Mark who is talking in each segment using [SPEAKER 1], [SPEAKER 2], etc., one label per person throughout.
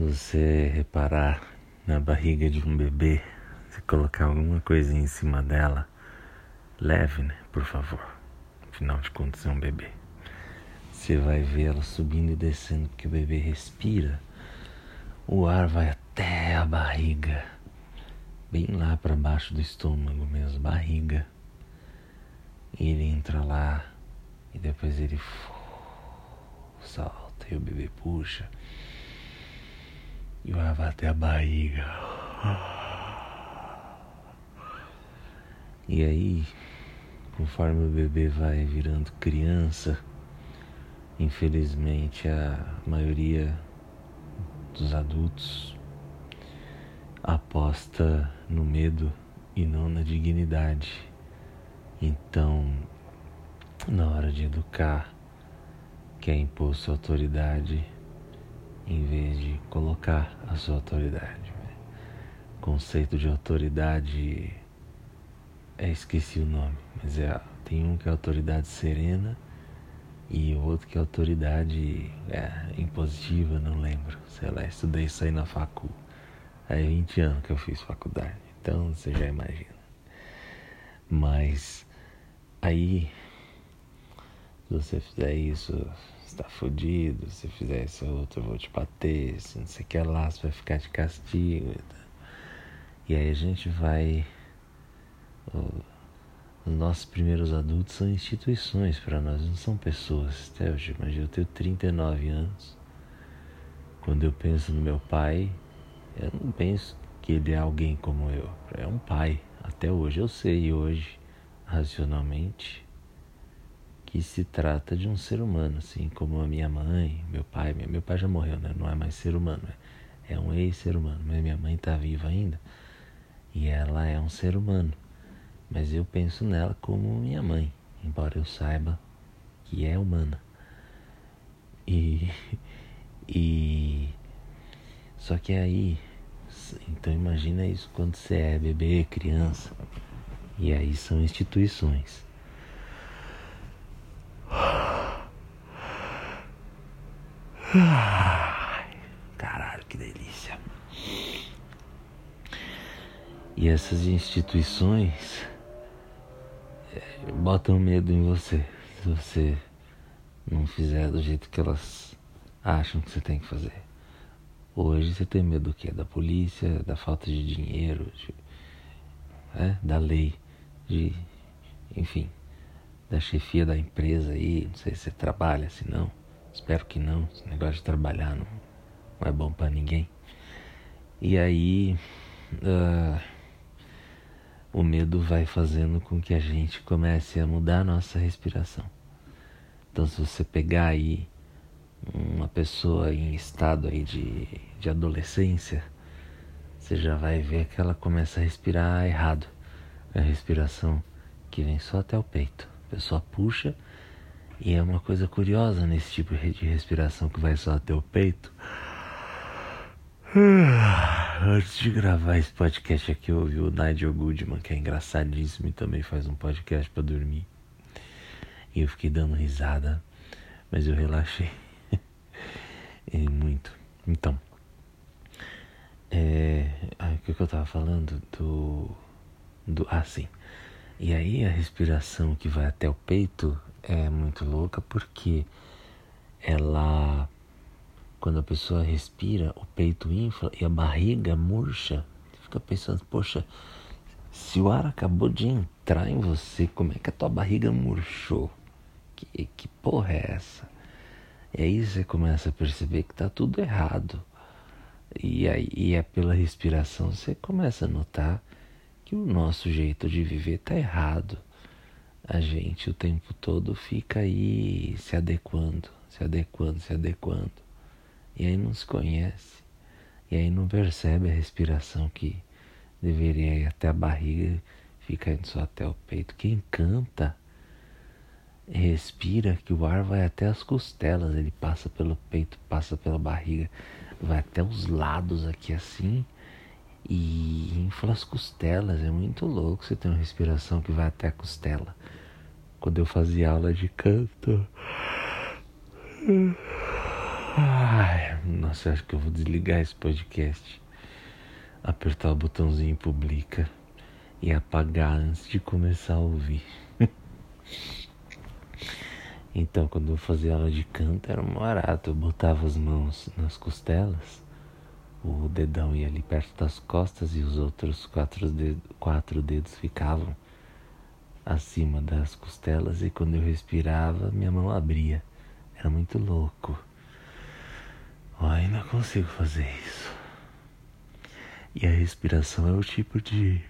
[SPEAKER 1] você reparar na barriga de um bebê, se colocar alguma coisinha em cima dela, leve, né? Por favor. Afinal de contas, é um bebê. Você vai ver ela subindo e descendo porque o bebê respira. O ar vai até a barriga, bem lá para baixo do estômago mesmo, barriga. E ele entra lá e depois ele salta e o bebê puxa. E vai bater a barriga. E aí, conforme o bebê vai virando criança, infelizmente a maioria dos adultos aposta no medo e não na dignidade. Então, na hora de educar, quer impor sua autoridade em vez de colocar a sua autoridade. O conceito de autoridade é esqueci o nome, mas é tem um que é autoridade serena e o outro que é autoridade é, impositiva, não lembro. Sei lá, estudei isso aí na facu. Aí 20 anos que eu fiz faculdade, então você já imagina. Mas aí se você fizer isso, está fodido. Se fizer isso outro, eu vou te bater. Se não sei o que lá, você vai ficar de castigo. E aí a gente vai. Os nossos primeiros adultos são instituições para nós, não são pessoas. Até hoje, imagina, eu tenho 39 anos. Quando eu penso no meu pai, eu não penso que ele é alguém como eu. É um pai. Até hoje eu sei hoje, racionalmente, que se trata de um ser humano, assim como a minha mãe, meu pai. Meu pai já morreu, né? Não é mais ser humano, é um ex-ser humano. Mas minha mãe está viva ainda e ela é um ser humano. Mas eu penso nela como minha mãe, embora eu saiba que é humana. E, e só que aí, então imagina isso quando você é bebê, criança. E aí são instituições. Caralho, que delícia. E essas instituições é, botam medo em você se você não fizer do jeito que elas acham que você tem que fazer. Hoje você tem medo do quê? Da polícia, da falta de dinheiro, de, é, da lei, de, enfim, da chefia da empresa aí. Não sei se você trabalha, se não. Espero que não. Esse negócio de trabalhar não, não é bom para ninguém. E aí. Uh, o medo vai fazendo com que a gente comece a mudar a nossa respiração. Então, se você pegar aí uma pessoa em estado aí de, de adolescência, você já vai ver que ela começa a respirar errado. É a respiração que vem só até o peito. Pessoa puxa e é uma coisa curiosa nesse tipo de respiração que vai só até o peito. Antes de gravar esse podcast aqui, eu ouvi o Nigel Goodman, que é engraçadíssimo e também faz um podcast para dormir. E eu fiquei dando risada, mas eu relaxei. e muito. Então, é, o que eu tava falando? Do, do. Ah, sim. E aí a respiração que vai até o peito é muito louca porque ela quando a pessoa respira, o peito infla e a barriga murcha. Você fica pensando, poxa, se o ar acabou de entrar em você, como é que a tua barriga murchou? Que, que porra é essa? E aí você começa a perceber que tá tudo errado. E aí e é pela respiração você começa a notar que o nosso jeito de viver tá errado a gente o tempo todo fica aí se adequando, se adequando, se adequando. E aí não se conhece. E aí não percebe a respiração que deveria ir até a barriga, fica indo só até o peito. Quem canta respira que o ar vai até as costelas, ele passa pelo peito, passa pela barriga, vai até os lados aqui assim e infla as costelas. É muito louco você ter uma respiração que vai até a costela quando eu fazia aula de canto. Ai, Nossa, acho que eu vou desligar esse podcast, apertar o botãozinho publica e apagar antes de começar a ouvir. então, quando eu fazia aula de canto era um barato. Eu botava as mãos nas costelas, o dedão ia ali perto das costas e os outros quatro dedos, quatro dedos ficavam acima das costelas e quando eu respirava, minha mão abria. Era muito louco. Eu ainda consigo fazer isso. E a respiração é o tipo de.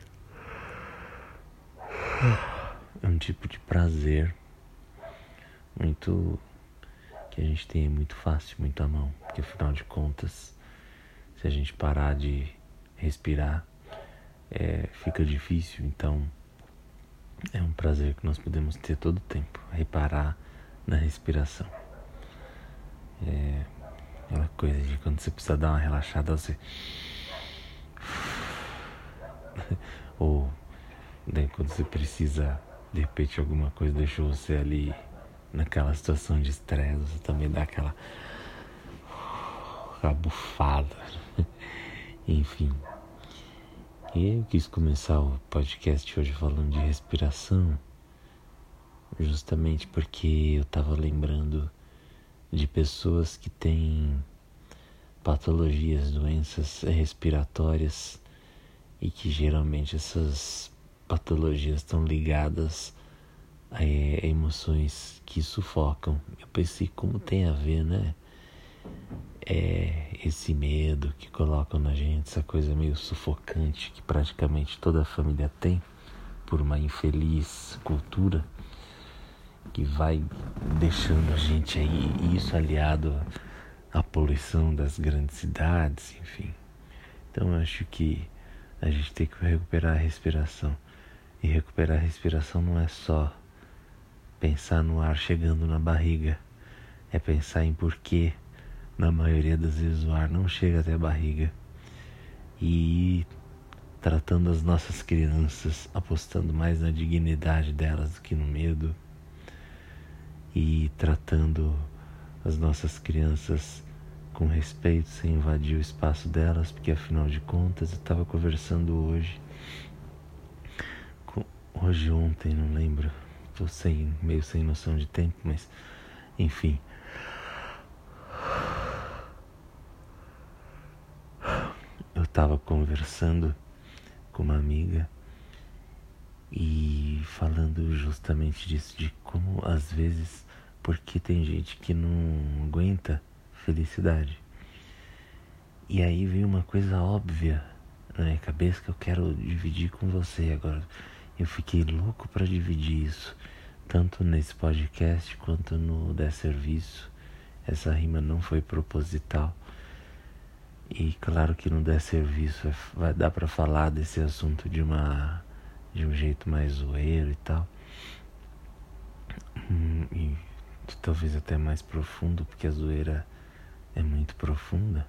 [SPEAKER 1] É um tipo de prazer muito. que a gente tem muito fácil, muito à mão. Porque afinal de contas, se a gente parar de respirar, é, fica difícil. Então é um prazer que nós podemos ter todo o tempo, reparar na respiração. É aquela coisa de quando você precisa dar uma relaxada, você. Ou né, quando você precisa, de repente, alguma coisa deixou você ali naquela situação de estresse, você também dá aquela. Aquela bufada. Enfim. Eu quis começar o podcast hoje falando de respiração, justamente porque eu estava lembrando de pessoas que têm patologias, doenças respiratórias e que geralmente essas patologias estão ligadas a emoções que sufocam. Eu pensei como tem a ver, né? É esse medo que colocam na gente, essa coisa meio sufocante que praticamente toda a família tem por uma infeliz cultura que vai deixando a gente aí, isso aliado à poluição das grandes cidades, enfim. Então eu acho que a gente tem que recuperar a respiração. E recuperar a respiração não é só pensar no ar chegando na barriga, é pensar em porquê na maioria das vezes o ar não chega até a barriga. E tratando as nossas crianças, apostando mais na dignidade delas do que no medo. E tratando as nossas crianças com respeito, sem invadir o espaço delas, porque afinal de contas eu estava conversando hoje, hoje ontem, não lembro, estou sem, meio sem noção de tempo, mas enfim, eu estava conversando com uma amiga e falando justamente disso, de como às vezes, porque tem gente que não aguenta felicidade. E aí veio uma coisa óbvia na minha cabeça que eu quero dividir com você agora. Eu fiquei louco para dividir isso, tanto nesse podcast quanto no Der Serviço. Essa rima não foi proposital. E claro que não der serviço, é vai dar para falar desse assunto de uma de um jeito mais zoeiro e tal. Hum, e talvez até mais profundo, porque a zoeira é muito profunda.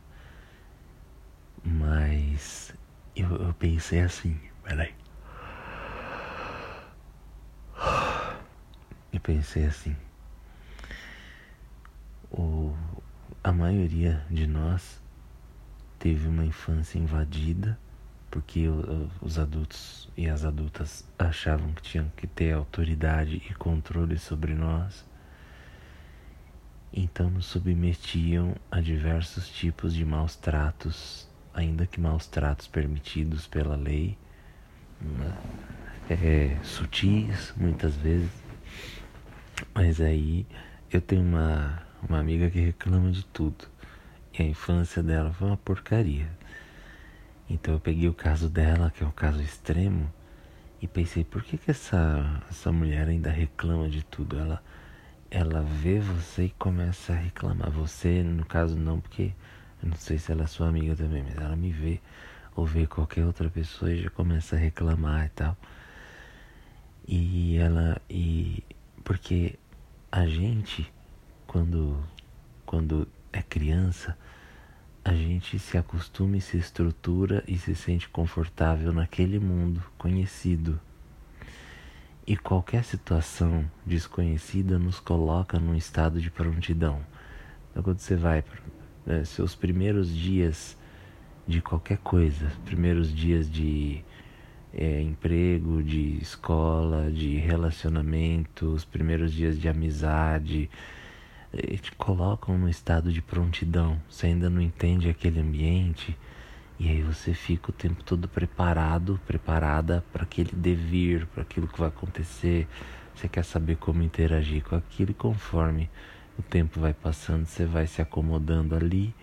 [SPEAKER 1] Mas eu, eu pensei assim, peraí. Eu pensei assim. O, a maioria de nós teve uma infância invadida porque os adultos e as adultas achavam que tinham que ter autoridade e controle sobre nós. Então nos submetiam a diversos tipos de maus tratos, ainda que maus tratos permitidos pela lei, é, sutis muitas vezes. Mas aí eu tenho uma, uma amiga que reclama de tudo. E a infância dela foi uma porcaria. Então eu peguei o caso dela, que é um caso extremo, e pensei, por que, que essa, essa mulher ainda reclama de tudo? Ela, ela vê você e começa a reclamar. Você, no caso, não, porque eu não sei se ela é sua amiga também, mas ela me vê ou vê qualquer outra pessoa e já começa a reclamar e tal. E ela. E. Porque a gente, quando. Quando é criança, a gente se acostuma e se estrutura e se sente confortável naquele mundo conhecido. E qualquer situação desconhecida nos coloca num estado de prontidão. Então, quando você vai né? seus primeiros dias de qualquer coisa, primeiros dias de é, emprego, de escola, de relacionamento, os primeiros dias de amizade, te colocam no estado de prontidão. Você ainda não entende aquele ambiente e aí você fica o tempo todo preparado, preparada para aquele devir, para aquilo que vai acontecer. Você quer saber como interagir com aquilo e conforme o tempo vai passando, você vai se acomodando ali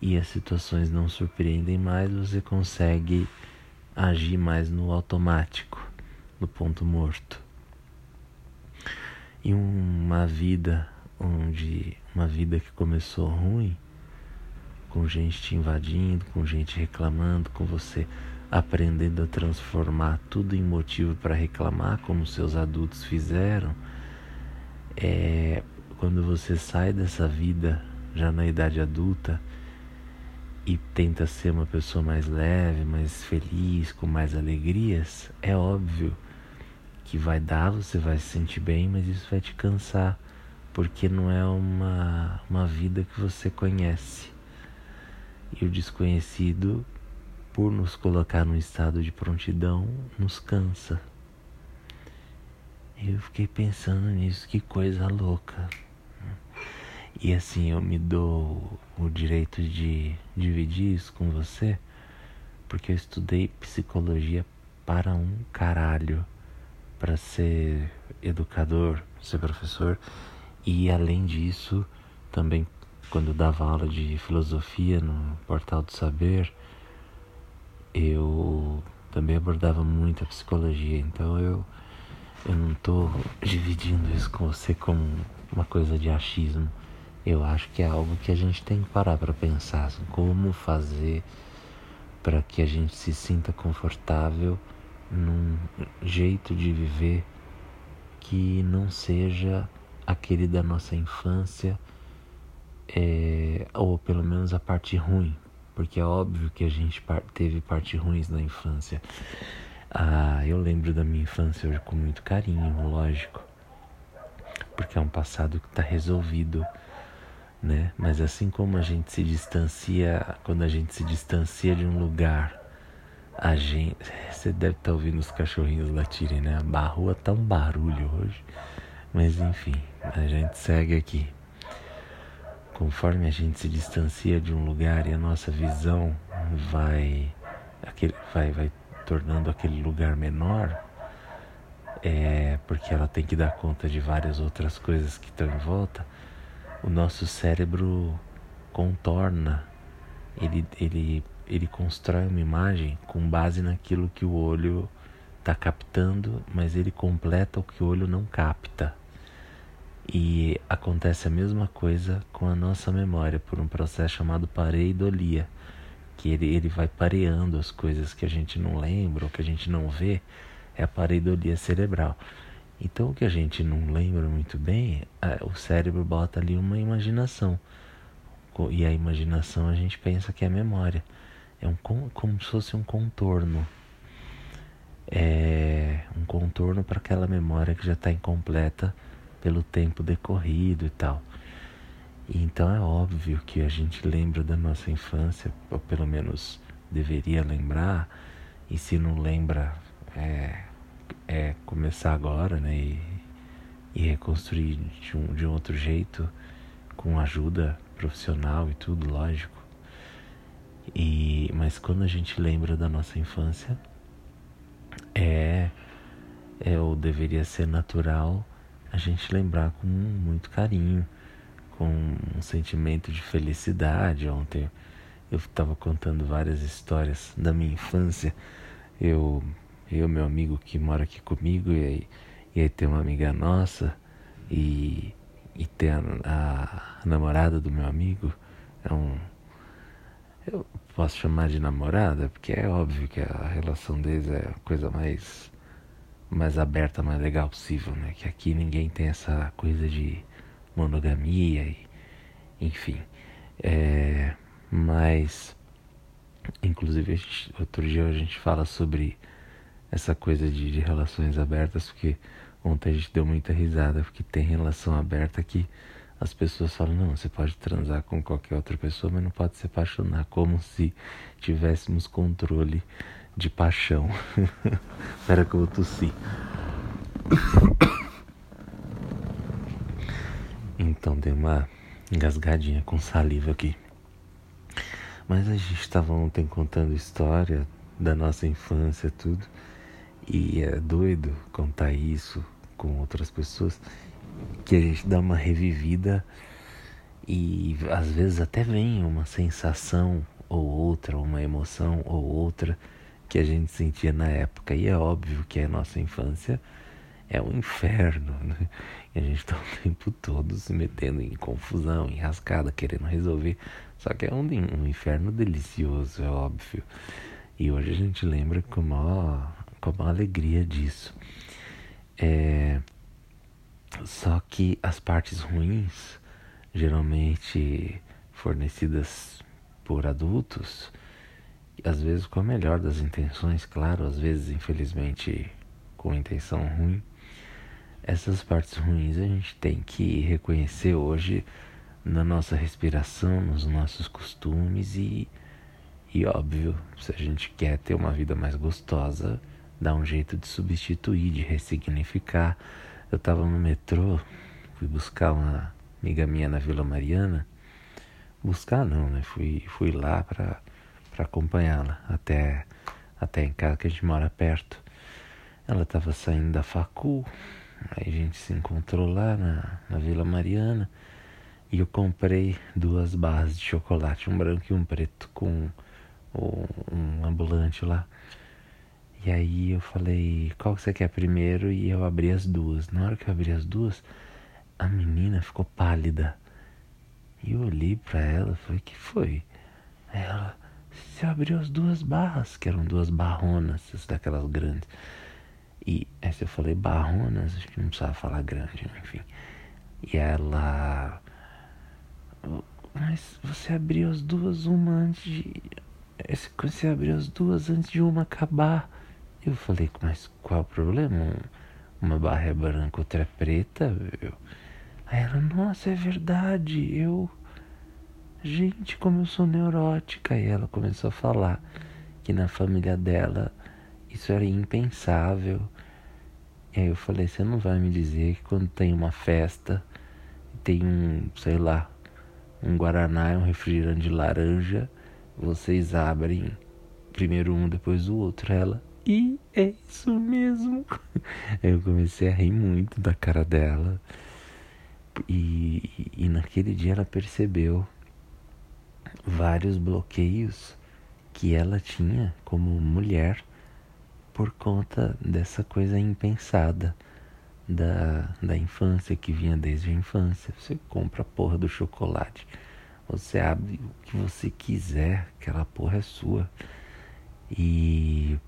[SPEAKER 1] e as situações não surpreendem mais, você consegue agir mais no automático, no ponto morto. E uma vida onde uma vida que começou ruim, com gente te invadindo, com gente reclamando, com você aprendendo a transformar tudo em motivo para reclamar, como seus adultos fizeram, é quando você sai dessa vida já na idade adulta e tenta ser uma pessoa mais leve, mais feliz, com mais alegrias, é óbvio que vai dar, você vai se sentir bem, mas isso vai te cansar, porque não é uma, uma vida que você conhece. E o desconhecido, por nos colocar num estado de prontidão, nos cansa. Eu fiquei pensando nisso, que coisa louca. E assim, eu me dou o direito de dividir isso com você, porque eu estudei psicologia para um caralho, para ser educador, ser professor, e além disso, também quando dava aula de filosofia no Portal do Saber, eu também abordava muito a psicologia, então eu eu não estou dividindo isso com você como uma coisa de achismo. Eu acho que é algo que a gente tem que parar para pensar assim, como fazer para que a gente se sinta confortável num jeito de viver que não seja aquele da nossa infância é, ou pelo menos a parte ruim porque é óbvio que a gente teve partes ruins na infância ah, eu lembro da minha infância hoje com muito carinho lógico porque é um passado que está resolvido né? Mas assim como a gente se distancia, quando a gente se distancia de um lugar, a gente, você deve estar tá ouvindo os cachorrinhos latirem, né? A rua tá um barulho hoje, mas enfim, a gente segue aqui. Conforme a gente se distancia de um lugar e a nossa visão vai, aquele, vai, vai tornando aquele lugar menor, é porque ela tem que dar conta de várias outras coisas que estão em volta o nosso cérebro contorna, ele, ele, ele constrói uma imagem com base naquilo que o olho está captando, mas ele completa o que o olho não capta. E acontece a mesma coisa com a nossa memória por um processo chamado pareidolia, que ele, ele vai pareando as coisas que a gente não lembra ou que a gente não vê, é a pareidolia cerebral. Então, o que a gente não lembra muito bem, o cérebro bota ali uma imaginação. E a imaginação a gente pensa que é memória. É um, como se fosse um contorno. É um contorno para aquela memória que já está incompleta pelo tempo decorrido e tal. E então é óbvio que a gente lembra da nossa infância, ou pelo menos deveria lembrar, e se não lembra, é, é começar agora, né? E, e reconstruir de um, de um outro jeito, com ajuda profissional e tudo, lógico. E, mas quando a gente lembra da nossa infância, é, é ou deveria ser natural a gente lembrar com muito carinho, com um sentimento de felicidade. Ontem eu estava contando várias histórias da minha infância. Eu eu, meu amigo que mora aqui comigo, e aí, e aí tem uma amiga nossa, e, e tem a, a, namorada do meu amigo, é um. Eu posso chamar de namorada, porque é óbvio que a relação deles é a coisa mais, mais aberta, mais legal possível, né? Que aqui ninguém tem essa coisa de monogamia, e, enfim. É, mas, inclusive, gente, outro dia a gente fala sobre essa coisa de, de relações abertas, porque ontem a gente deu muita risada, porque tem relação aberta que as pessoas falam, não, você pode transar com qualquer outra pessoa, mas não pode se apaixonar, como se tivéssemos controle de paixão. Espera que eu vou tossir. Então dei uma engasgadinha com saliva aqui. Mas a gente estava ontem contando história da nossa infância, tudo. E é doido contar isso com outras pessoas, que a gente dá uma revivida e às vezes até vem uma sensação ou outra, uma emoção ou outra que a gente sentia na época. E é óbvio que a nossa infância é um inferno, né? E a gente está o tempo todo se metendo em confusão, em rascada, querendo resolver. Só que é um, um inferno delicioso, é óbvio. E hoje a gente lembra com a maior, com alegria disso. É... Só que as partes ruins, geralmente fornecidas por adultos, às vezes com a melhor das intenções, claro, às vezes infelizmente com intenção ruim, essas partes ruins a gente tem que reconhecer hoje na nossa respiração, nos nossos costumes e, e óbvio, se a gente quer ter uma vida mais gostosa, dá um jeito de substituir, de ressignificar. Eu estava no metrô, fui buscar uma amiga minha na Vila Mariana. Buscar não, né? Fui, fui lá para acompanhá-la até, até em casa que a gente mora perto. Ela estava saindo da facul, Aí a gente se encontrou lá na, na Vila Mariana e eu comprei duas barras de chocolate, um branco e um preto, com um, um ambulante lá. E aí eu falei, qual que você quer primeiro? E eu abri as duas. Na hora que eu abri as duas, a menina ficou pálida. E eu olhei para ela falei, que foi? Ela, você abriu as duas barras, que eram duas barronas, daquelas grandes. E essa eu falei barronas, acho que não precisava falar grande, enfim. E ela. Mas você abriu as duas uma antes de. Você abriu as duas antes de uma acabar. Eu falei, mas qual o problema? Uma barra é branca, outra é preta. Eu... Aí ela, nossa, é verdade. Eu. Gente, como eu sou neurótica. E ela começou a falar que na família dela isso era impensável. E aí eu falei, você não vai me dizer que quando tem uma festa, tem um, sei lá, um guaraná e um refrigerante de laranja, vocês abrem primeiro um, depois o outro. Ela, e é isso mesmo. eu comecei a rir muito da cara dela. E, e naquele dia ela percebeu vários bloqueios que ela tinha como mulher por conta dessa coisa impensada da, da infância que vinha desde a infância. Você compra a porra do chocolate, você abre o que você quiser, aquela porra é sua. E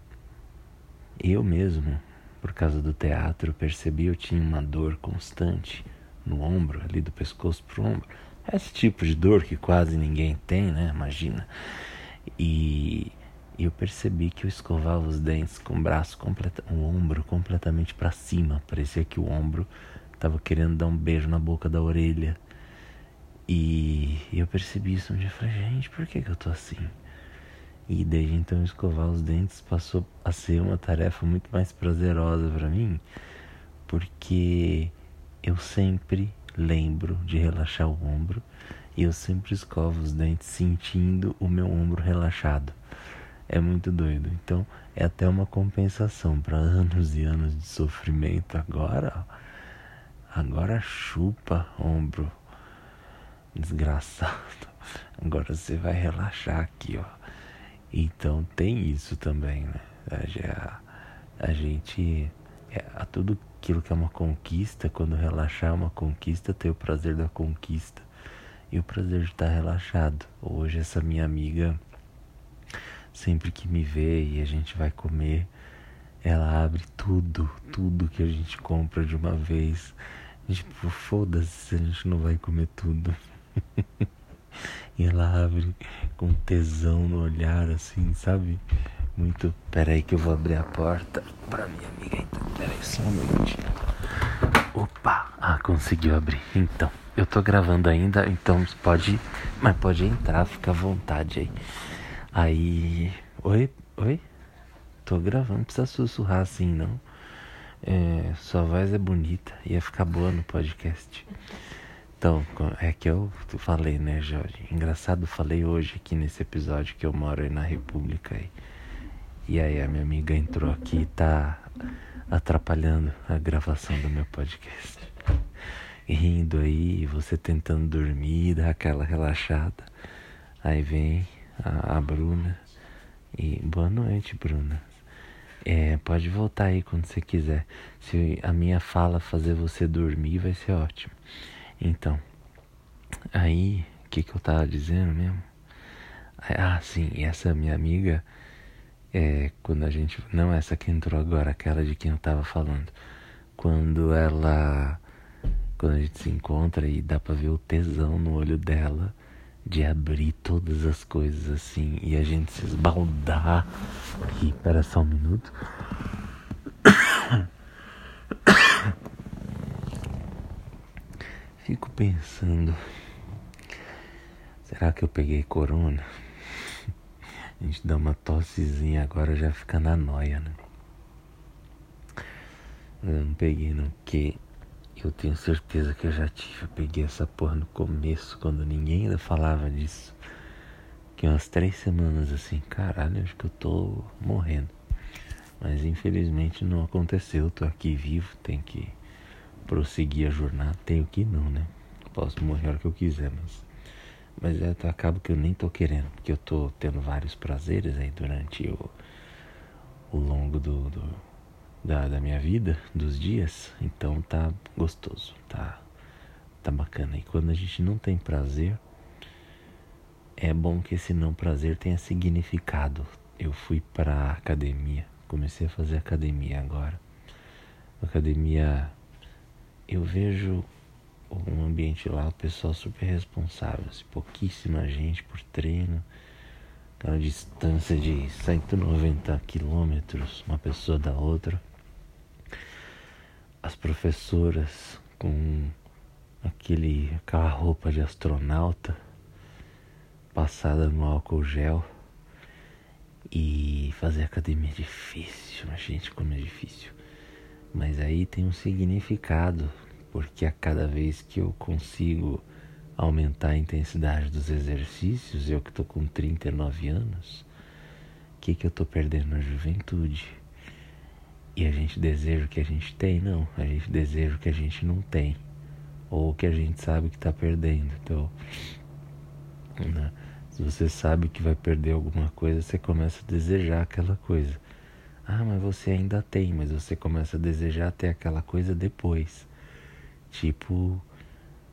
[SPEAKER 1] eu mesmo, por causa do teatro, percebi eu tinha uma dor constante no ombro, ali do pescoço pro ombro. Esse tipo de dor que quase ninguém tem, né? Imagina. E eu percebi que eu escovava os dentes com o braço o ombro completamente para cima. Parecia que o ombro estava querendo dar um beijo na boca da orelha. E eu percebi isso um dia. Falei, gente, por que, que eu tô assim? E desde então escovar os dentes passou a ser uma tarefa muito mais prazerosa para mim, porque eu sempre lembro de relaxar o ombro e eu sempre escovo os dentes sentindo o meu ombro relaxado é muito doido. Então é até uma compensação para anos e anos de sofrimento. Agora, agora chupa ombro, desgraçado. Agora você vai relaxar aqui, ó. Então tem isso também, né? A, a gente, é, a tudo aquilo que é uma conquista, quando relaxar é uma conquista, ter o prazer da conquista e o prazer de estar relaxado. Hoje essa minha amiga sempre que me vê e a gente vai comer, ela abre tudo, tudo que a gente compra de uma vez. Tipo, foda-se se a gente não vai comer tudo. e ela abre com tesão no olhar, assim, sabe? Muito. Pera aí que eu vou abrir a porta pra minha amiga. Então, pera aí só um minutinho. Opa! Ah, conseguiu abrir. Então, eu tô gravando ainda, então pode. Mas pode entrar, fica à vontade aí. Aí. Oi? Oi? Tô gravando, não precisa sussurrar assim não. É, sua voz é bonita, ia ficar boa no podcast. Então, é que eu falei, né, Jorge? Engraçado, falei hoje aqui nesse episódio que eu moro aí na República. E, e aí a minha amiga entrou aqui e tá atrapalhando a gravação do meu podcast. Rindo aí, você tentando dormir, dar aquela relaxada. Aí vem a, a Bruna e boa noite, Bruna. É, pode voltar aí quando você quiser. Se a minha fala fazer você dormir, vai ser ótimo. Então, aí, o que, que eu tava dizendo mesmo? Ah, sim, essa minha amiga é, quando a gente. Não essa que entrou agora, aquela de quem eu tava falando. Quando ela. Quando a gente se encontra e dá pra ver o tesão no olho dela de abrir todas as coisas assim e a gente se esbaldar. E espera só um minuto. Fico pensando. Será que eu peguei corona? A gente dá uma tossezinha agora já fica na noia, né? Eu não peguei não, porque eu tenho certeza que eu já tive. Eu peguei essa porra no começo, quando ninguém ainda falava disso. Que umas três semanas assim, caralho, acho que eu tô morrendo. Mas infelizmente não aconteceu, tô aqui vivo, tenho que prosseguir a jornada. Tenho que não, né? Posso morrer a hora que eu quiser, mas mas é, acaba que eu nem tô querendo, porque eu tô tendo vários prazeres aí durante o, o longo do, do da, da minha vida, dos dias. Então tá gostoso, tá, tá bacana. E quando a gente não tem prazer, é bom que esse não prazer tenha significado. Eu fui pra academia, comecei a fazer academia agora. Academia, eu vejo um ambiente lá, o pessoal super responsável, assim, pouquíssima gente por treino, aquela distância de 190 quilômetros, uma pessoa da outra. As professoras com aquele, aquela roupa de astronauta passada no álcool gel e fazer academia é difícil, gente, como é difícil. Mas aí tem um significado porque a cada vez que eu consigo aumentar a intensidade dos exercícios, eu que estou com 39 anos, o que, que eu estou perdendo na juventude? E a gente deseja o que a gente tem? Não, a gente deseja o que a gente não tem, ou o que a gente sabe que está perdendo. Então, né? se você sabe que vai perder alguma coisa, você começa a desejar aquela coisa. Ah, mas você ainda tem, mas você começa a desejar ter aquela coisa depois tipo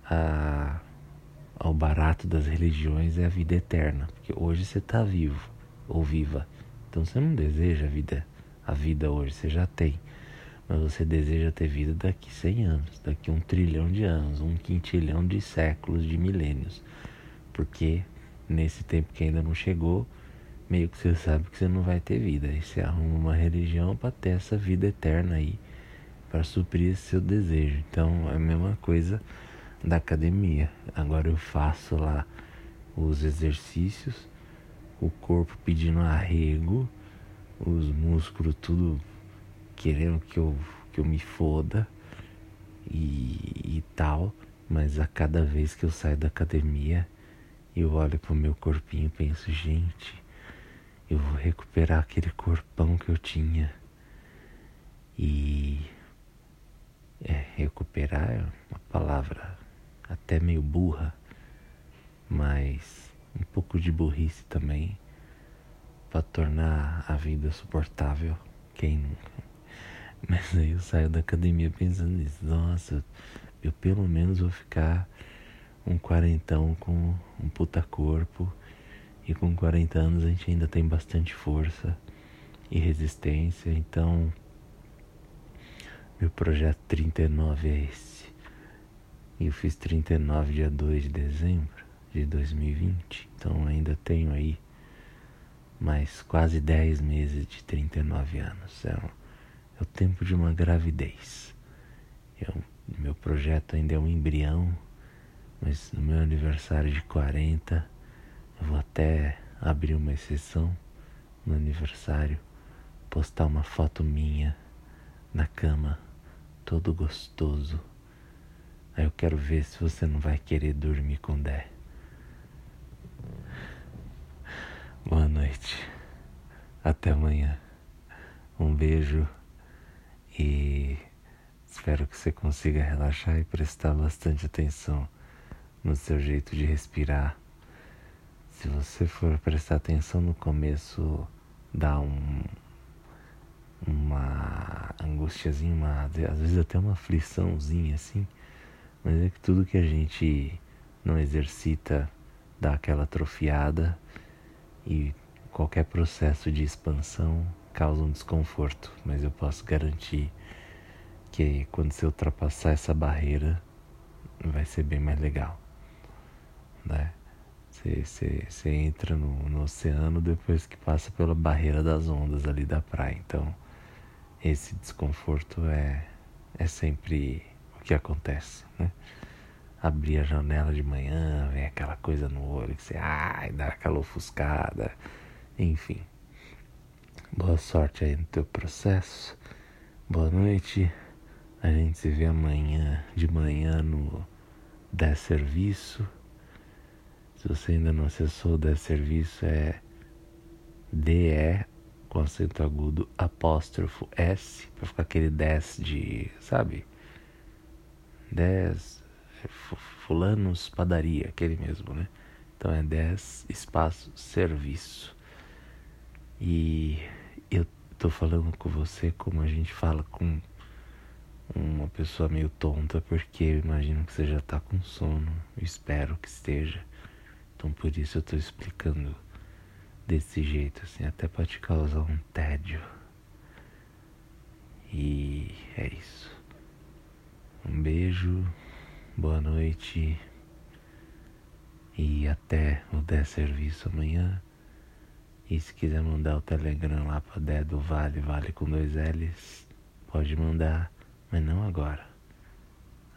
[SPEAKER 1] a, ao barato das religiões é a vida eterna, porque hoje você está vivo ou viva, então você não deseja a vida, a vida hoje, você já tem, mas você deseja ter vida daqui 100 anos, daqui um trilhão de anos, um quintilhão de séculos, de milênios, porque nesse tempo que ainda não chegou, meio que você sabe que você não vai ter vida, aí você arruma uma religião para ter essa vida eterna aí para suprir esse seu desejo. Então é a mesma coisa da academia. Agora eu faço lá os exercícios, o corpo pedindo arrego, os músculos tudo querendo que eu, que eu me foda e, e tal. Mas a cada vez que eu saio da academia, eu olho pro meu corpinho e penso, gente, eu vou recuperar aquele corpão que eu tinha. E é, recuperar é uma palavra até meio burra, mas um pouco de burrice também para tornar a vida suportável. Quem nunca? Mas aí eu saio da academia pensando nisso. Nossa, eu pelo menos vou ficar um quarentão com um puta corpo. E com 40 anos a gente ainda tem bastante força e resistência. Então meu projeto 39 é esse. E eu fiz 39 dia 2 de dezembro de 2020. Então ainda tenho aí mais quase 10 meses de 39 anos. É, um, é o tempo de uma gravidez. Eu Meu projeto ainda é um embrião, mas no meu aniversário de 40 eu vou até abrir uma exceção no aniversário, postar uma foto minha na cama, todo gostoso. Aí eu quero ver se você não vai querer dormir com Dé. Boa noite. Até amanhã. Um beijo e espero que você consiga relaxar e prestar bastante atenção no seu jeito de respirar. Se você for prestar atenção no começo, dá um uma angustiazinha, uma, às vezes até uma afliçãozinha assim, mas é que tudo que a gente não exercita dá aquela atrofiada e qualquer processo de expansão causa um desconforto, mas eu posso garantir que quando você ultrapassar essa barreira vai ser bem mais legal, né? Você, entra no, no oceano depois que passa pela barreira das ondas ali da praia, então esse desconforto é, é sempre o que acontece, né? Abrir a janela de manhã, vem aquela coisa no olho que você, ai, dá aquela ofuscada, enfim. Boa sorte aí no teu processo. Boa noite. A gente se vê amanhã de manhã no 10 Serviço. Se você ainda não acessou o 10 Serviço, é DE com acento agudo apóstrofo S, para ficar aquele 10 de, sabe? 10 fulanos padaria, aquele mesmo, né? Então é 10 espaço serviço. E eu tô falando com você como a gente fala com uma pessoa meio tonta, porque eu imagino que você já tá com sono. Espero que esteja. Então por isso eu tô explicando desse jeito, assim, até para te causar um tédio. E é isso. Um beijo, boa noite e até o 10 serviço amanhã. E se quiser mandar o telegram lá para Dé do Vale, Vale com dois L's, pode mandar, mas não agora.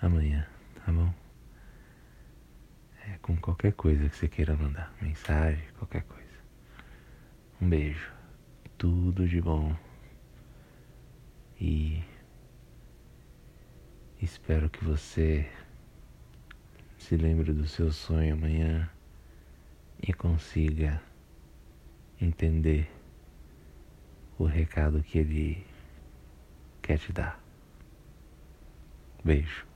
[SPEAKER 1] Amanhã, tá bom? É com qualquer coisa que você queira mandar, mensagem, qualquer coisa. Um beijo, tudo de bom e espero que você se lembre do seu sonho amanhã e consiga entender o recado que ele quer te dar. Beijo.